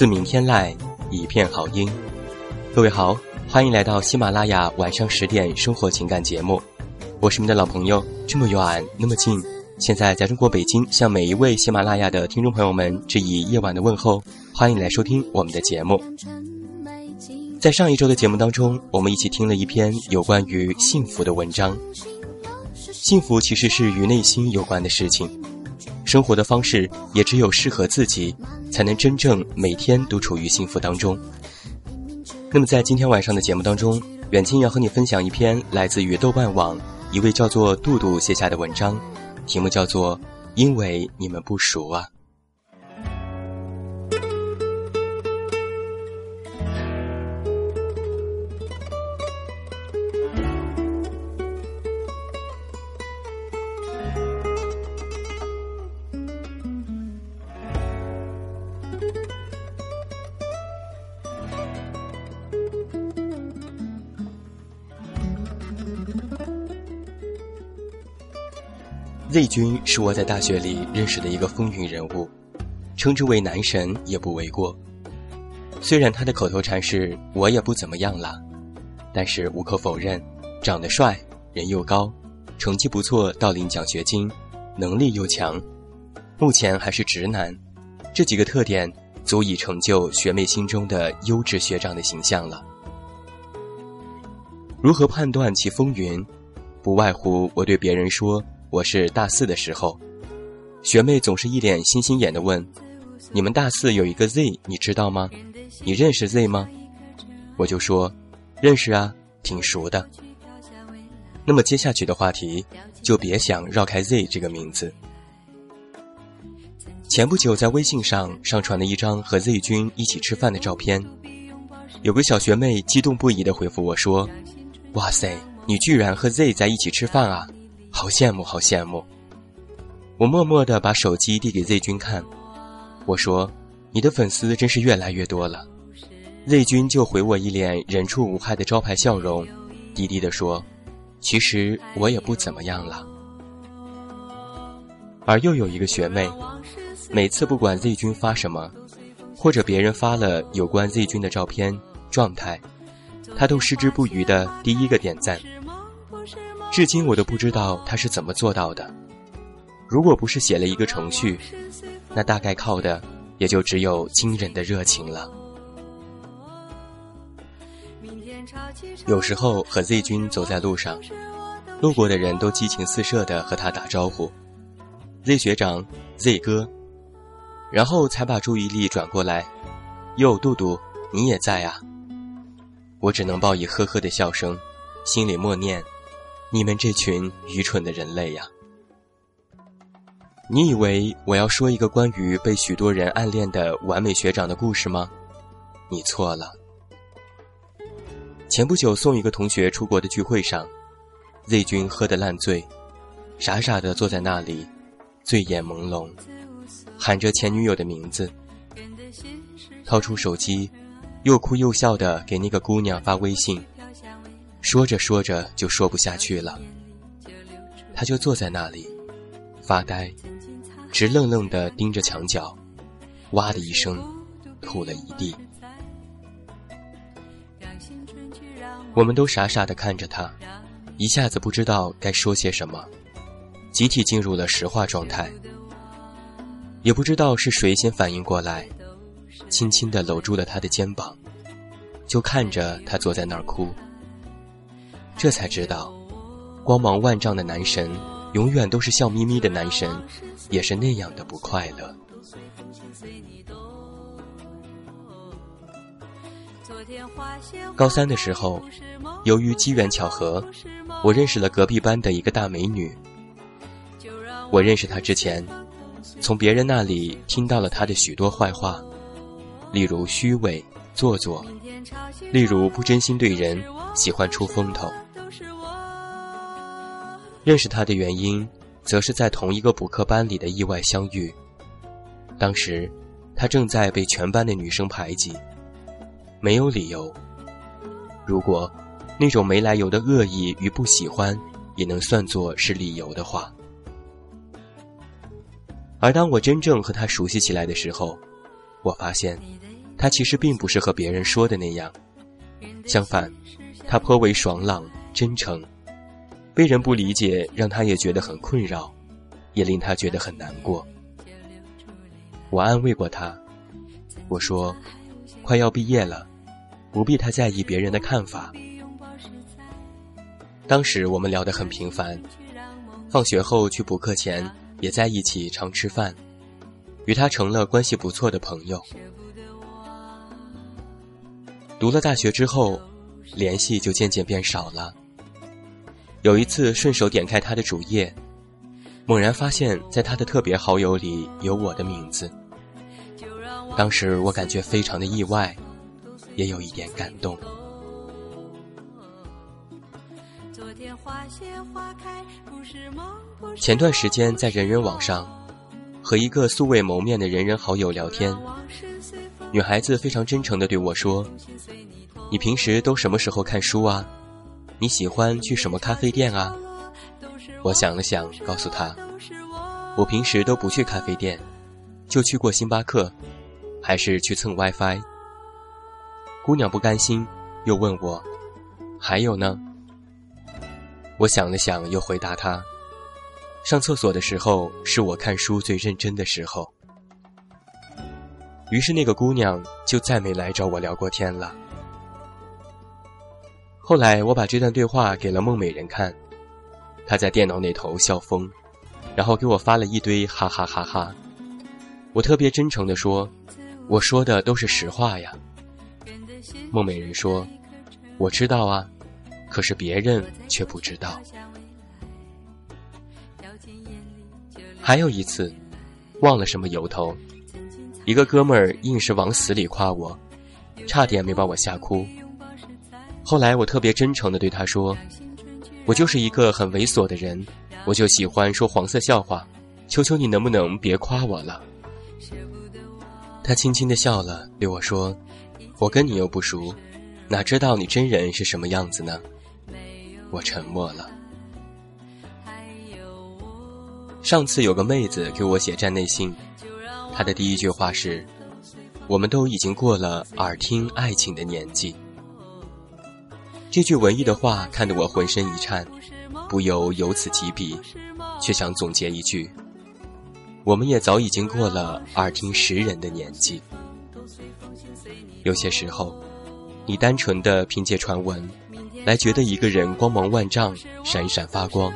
自鸣天籁，一片好音。各位好，欢迎来到喜马拉雅晚上十点生活情感节目。我是你们的老朋友，这么远，那么近。现在在中国北京，向每一位喜马拉雅的听众朋友们致以夜晚的问候。欢迎来收听我们的节目。在上一周的节目当中，我们一起听了一篇有关于幸福的文章。幸福其实是与内心有关的事情。生活的方式也只有适合自己，才能真正每天都处于幸福当中。那么，在今天晚上的节目当中，远近要和你分享一篇来自于豆瓣网一位叫做杜杜写下的文章，题目叫做《因为你们不熟啊》。Z 君是我在大学里认识的一个风云人物，称之为男神也不为过。虽然他的口头禅是“我也不怎么样了”，但是无可否认，长得帅，人又高，成绩不错到领奖学金，能力又强，目前还是直男，这几个特点足以成就学妹心中的优质学长的形象了。如何判断其风云？不外乎我对别人说。我是大四的时候，学妹总是一脸星星眼的问：“你们大四有一个 Z，你知道吗？你认识 Z 吗？”我就说：“认识啊，挺熟的。”那么接下去的话题就别想绕开 Z 这个名字。前不久在微信上上传了一张和 Z 君一起吃饭的照片，有个小学妹激动不已的回复我说：“哇塞，你居然和 Z 在一起吃饭啊！”好羡慕，好羡慕！我默默地把手机递给 Z 君看，我说：“你的粉丝真是越来越多了。”Z 君就回我一脸人畜无害的招牌笑容，低低地说：“其实我也不怎么样了。”而又有一个学妹，每次不管 Z 君发什么，或者别人发了有关 Z 君的照片、状态，她都矢志不渝的第一个点赞。至今我都不知道他是怎么做到的。如果不是写了一个程序，那大概靠的也就只有惊人的热情了。有时候和 Z 君走在路上，路过的人都激情四射的和他打招呼：“Z 学长，Z 哥。”然后才把注意力转过来：“哟，杜杜，你也在啊？”我只能报以呵呵的笑声，心里默念。你们这群愚蠢的人类呀！你以为我要说一个关于被许多人暗恋的完美学长的故事吗？你错了。前不久送一个同学出国的聚会上，Z 君喝得烂醉，傻傻的坐在那里，醉眼朦胧，喊着前女友的名字，掏出手机，又哭又笑的给那个姑娘发微信。说着说着就说不下去了，他就坐在那里，发呆，直愣愣地盯着墙角，哇的一声，吐了一地。我们都傻傻地看着他，一下子不知道该说些什么，集体进入了石化状态。也不知道是谁先反应过来，轻轻地搂住了他的肩膀，就看着他坐在那儿哭。这才知道，光芒万丈的男神，永远都是笑眯眯的男神，也是那样的不快乐。高三的时候，由于机缘巧合，我认识了隔壁班的一个大美女。我认识她之前，从别人那里听到了她的许多坏话，例如虚伪、做作，例如不真心对人，喜欢出风头。认识他的原因，则是在同一个补课班里的意外相遇。当时，他正在被全班的女生排挤，没有理由。如果那种没来由的恶意与不喜欢，也能算作是理由的话，而当我真正和他熟悉起来的时候，我发现，他其实并不是和别人说的那样。相反，他颇为爽朗、真诚，被人不理解，让他也觉得很困扰，也令他觉得很难过。我安慰过他，我说：“快要毕业了。”不必太在意别人的看法。当时我们聊得很频繁，放学后去补课前也在一起常吃饭，与他成了关系不错的朋友。读了大学之后，联系就渐渐变少了。有一次顺手点开他的主页，猛然发现在他的特别好友里有我的名字。当时我感觉非常的意外。也有一点感动。前段时间在人人网上和一个素未谋面的人人好友聊天，女孩子非常真诚的对我说：“你平时都什么时候看书啊？你喜欢去什么咖啡店啊？”我想了想，告诉她：“我平时都不去咖啡店，就去过星巴克，还是去蹭 WiFi。”姑娘不甘心，又问我：“还有呢？”我想了想，又回答她：“上厕所的时候是我看书最认真的时候。”于是那个姑娘就再没来找我聊过天了。后来我把这段对话给了孟美人看，她在电脑那头笑疯，然后给我发了一堆哈哈哈哈。我特别真诚地说：“我说的都是实话呀。”孟美人说：“我知道啊，可是别人却不知道。”还有一次，忘了什么由头，一个哥们儿硬是往死里夸我，差点没把我吓哭。后来我特别真诚的对他说：“我就是一个很猥琐的人，我就喜欢说黄色笑话，求求你能不能别夸我了？”他轻轻的笑了，对我说。我跟你又不熟，哪知道你真人是什么样子呢？我沉默了。上次有个妹子给我写站内信，她的第一句话是：“我们都已经过了耳听爱情的年纪。”这句文艺的话看得我浑身一颤，不由由此起笔，却想总结一句：我们也早已经过了耳听识人的年纪。有些时候，你单纯的凭借传闻，来觉得一个人光芒万丈、闪闪发光，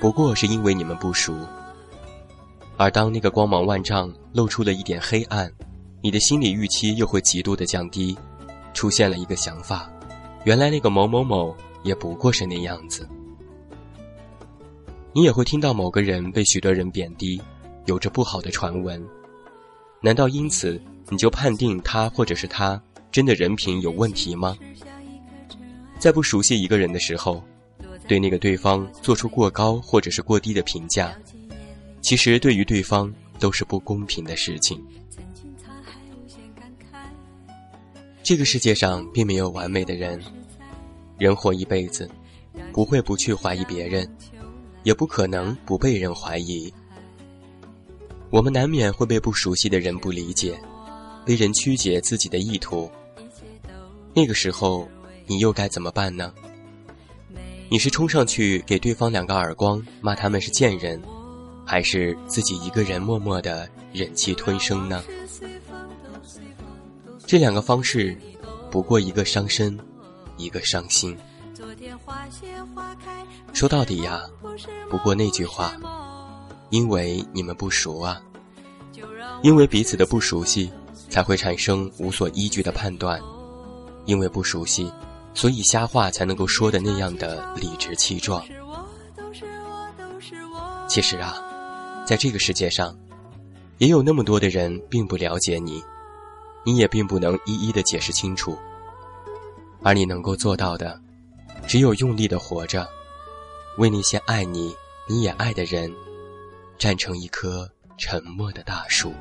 不过是因为你们不熟。而当那个光芒万丈露出了一点黑暗，你的心理预期又会极度的降低，出现了一个想法：原来那个某某某也不过是那样子。你也会听到某个人被许多人贬低，有着不好的传闻，难道因此？你就判定他或者是他真的人品有问题吗？在不熟悉一个人的时候，对那个对方做出过高或者是过低的评价，其实对于对方都是不公平的事情。这个世界上并没有完美的人，人活一辈子，不会不去怀疑别人，也不可能不被人怀疑。我们难免会被不熟悉的人不理解。被人曲解自己的意图，那个时候你又该怎么办呢？你是冲上去给对方两个耳光，骂他们是贱人，还是自己一个人默默的忍气吞声呢？这两个方式，不过一个伤身，一个伤心。说到底呀，不过那句话，因为你们不熟啊，因为彼此的不熟悉，才会产生无所依据的判断，因为不熟悉，所以瞎话才能够说的那样的理直气壮。其实啊，在这个世界上，也有那么多的人并不了解你，你也并不能一一的解释清楚，而你能够做到的。只有用力的活着，为那些爱你、你也爱的人，站成一棵沉默的大树。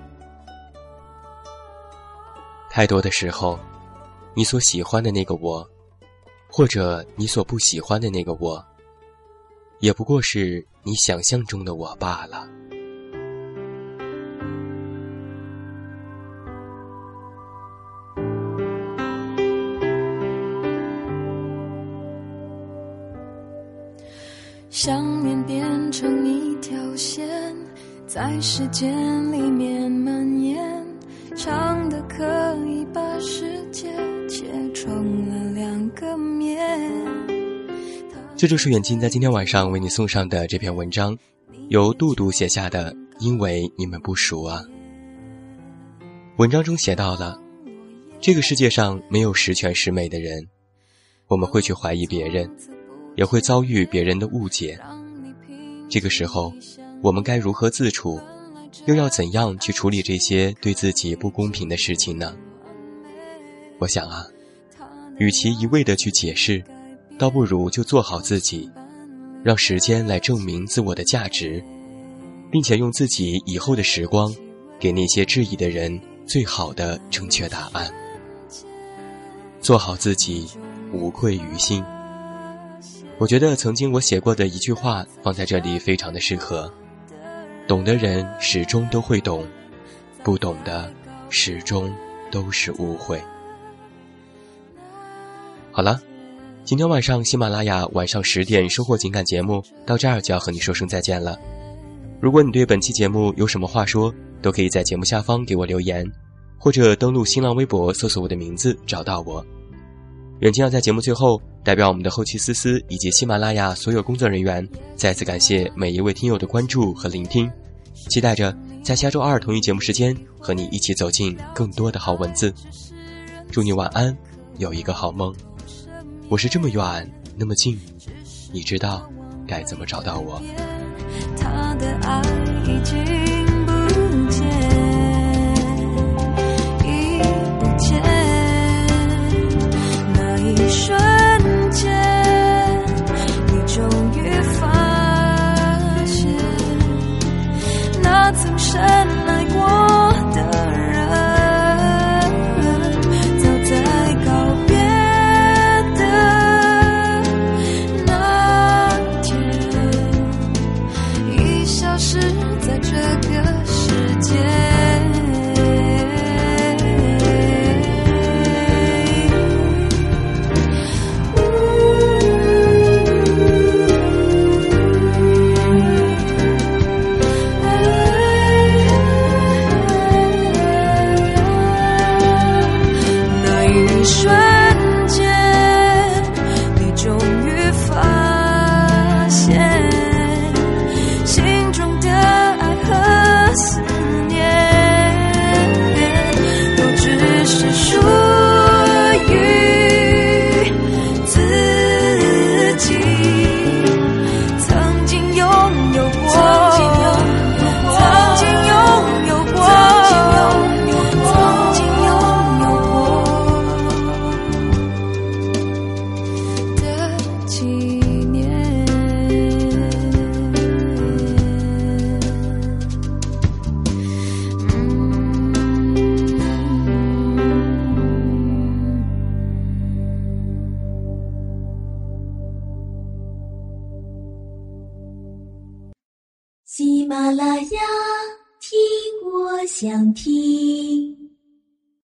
太多的时候，你所喜欢的那个我，或者你所不喜欢的那个我，也不过是你想象中的我罢了。想念变成一条线，在时间里面蔓延，长的可以把世界切成了两个面。这就是远近在今天晚上为你送上的这篇文章，由杜杜写下的。因为你们不熟啊。文章中写到了，这个世界上没有十全十美的人，我们会去怀疑别人。也会遭遇别人的误解，这个时候，我们该如何自处？又要怎样去处理这些对自己不公平的事情呢？我想啊，与其一味的去解释，倒不如就做好自己，让时间来证明自我的价值，并且用自己以后的时光，给那些质疑的人最好的正确答案。做好自己，无愧于心。我觉得曾经我写过的一句话放在这里非常的适合，懂的人始终都会懂，不懂的始终都是误会。好了，今天晚上喜马拉雅晚上十点收获情感节目到这儿就要和你说声再见了。如果你对本期节目有什么话说，都可以在节目下方给我留言，或者登录新浪微博搜索我的名字找到我。远近要在节目最后，代表我们的后期思思以及喜马拉雅所有工作人员，再次感谢每一位听友的关注和聆听，期待着在下周二同一节目时间和你一起走进更多的好文字。祝你晚安，有一个好梦。我是这么远那么近，你知道该怎么找到我。